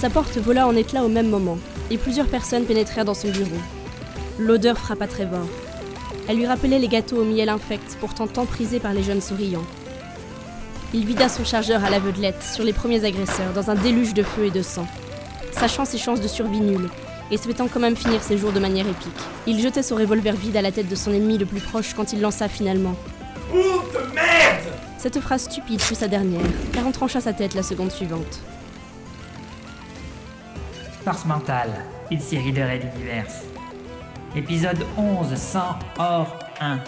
Sa porte vola en éclats au même moment, et plusieurs personnes pénétrèrent dans son bureau. L'odeur frappa Trevor. Elle lui rappelait les gâteaux au miel infect, pourtant tant prisés par les jeunes souriants. Il vida son chargeur à l'aveuglette sur les premiers agresseurs, dans un déluge de feu et de sang. Sachant ses chances de survie nulles, et souhaitant quand même finir ses jours de manière épique, il jetait son revolver vide à la tête de son ennemi le plus proche quand il lança finalement. Ouf de merde Cette phrase stupide fut sa dernière, car on trancha sa tête la seconde suivante. Force mentale, une série de raids Universe. Épisode 11 100 hors 1.